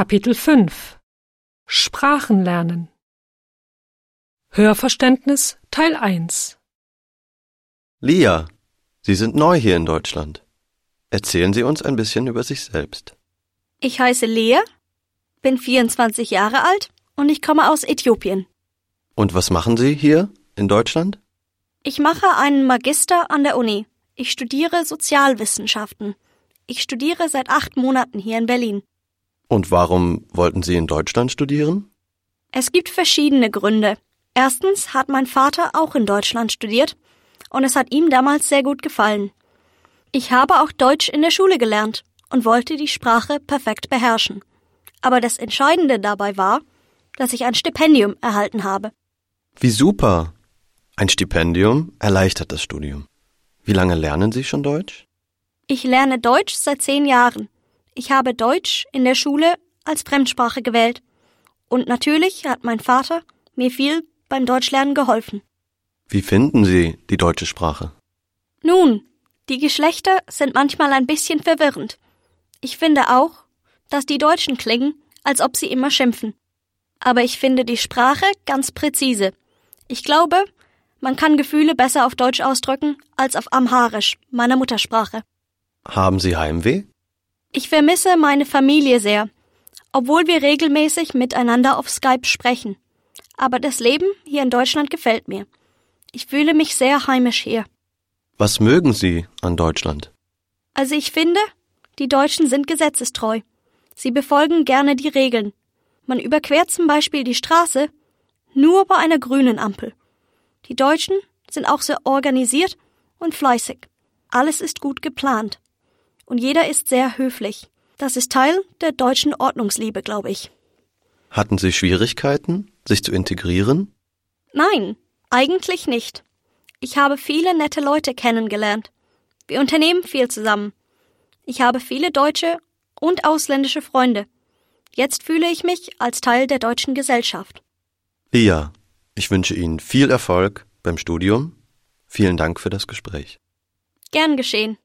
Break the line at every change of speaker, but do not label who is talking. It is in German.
Kapitel 5 Sprachen lernen Hörverständnis Teil 1
Lia, Sie sind neu hier in Deutschland. Erzählen Sie uns ein bisschen über sich selbst.
Ich heiße Lea, bin 24 Jahre alt und ich komme aus Äthiopien.
Und was machen Sie hier in Deutschland?
Ich mache einen Magister an der Uni. Ich studiere Sozialwissenschaften. Ich studiere seit acht Monaten hier in Berlin.
Und warum wollten Sie in Deutschland studieren?
Es gibt verschiedene Gründe. Erstens hat mein Vater auch in Deutschland studiert und es hat ihm damals sehr gut gefallen. Ich habe auch Deutsch in der Schule gelernt und wollte die Sprache perfekt beherrschen. Aber das Entscheidende dabei war, dass ich ein Stipendium erhalten habe.
Wie super! Ein Stipendium erleichtert das Studium. Wie lange lernen Sie schon Deutsch?
Ich lerne Deutsch seit zehn Jahren. Ich habe Deutsch in der Schule als Fremdsprache gewählt. Und natürlich hat mein Vater mir viel beim Deutschlernen geholfen.
Wie finden Sie die deutsche Sprache?
Nun, die Geschlechter sind manchmal ein bisschen verwirrend. Ich finde auch, dass die Deutschen klingen, als ob sie immer schimpfen. Aber ich finde die Sprache ganz präzise. Ich glaube, man kann Gefühle besser auf Deutsch ausdrücken als auf Amharisch, meiner Muttersprache.
Haben Sie Heimweh?
Ich vermisse meine Familie sehr, obwohl wir regelmäßig miteinander auf Skype sprechen. Aber das Leben hier in Deutschland gefällt mir. Ich fühle mich sehr heimisch hier.
Was mögen Sie an Deutschland?
Also ich finde, die Deutschen sind gesetzestreu. Sie befolgen gerne die Regeln. Man überquert zum Beispiel die Straße nur bei einer grünen Ampel. Die Deutschen sind auch sehr organisiert und fleißig. Alles ist gut geplant und jeder ist sehr höflich. Das ist Teil der deutschen Ordnungsliebe, glaube ich.
Hatten Sie Schwierigkeiten, sich zu integrieren?
Nein, eigentlich nicht. Ich habe viele nette Leute kennengelernt. Wir unternehmen viel zusammen. Ich habe viele deutsche und ausländische Freunde. Jetzt fühle ich mich als Teil der deutschen Gesellschaft.
Lia, ich wünsche Ihnen viel Erfolg beim Studium. Vielen Dank für das Gespräch.
Gern geschehen.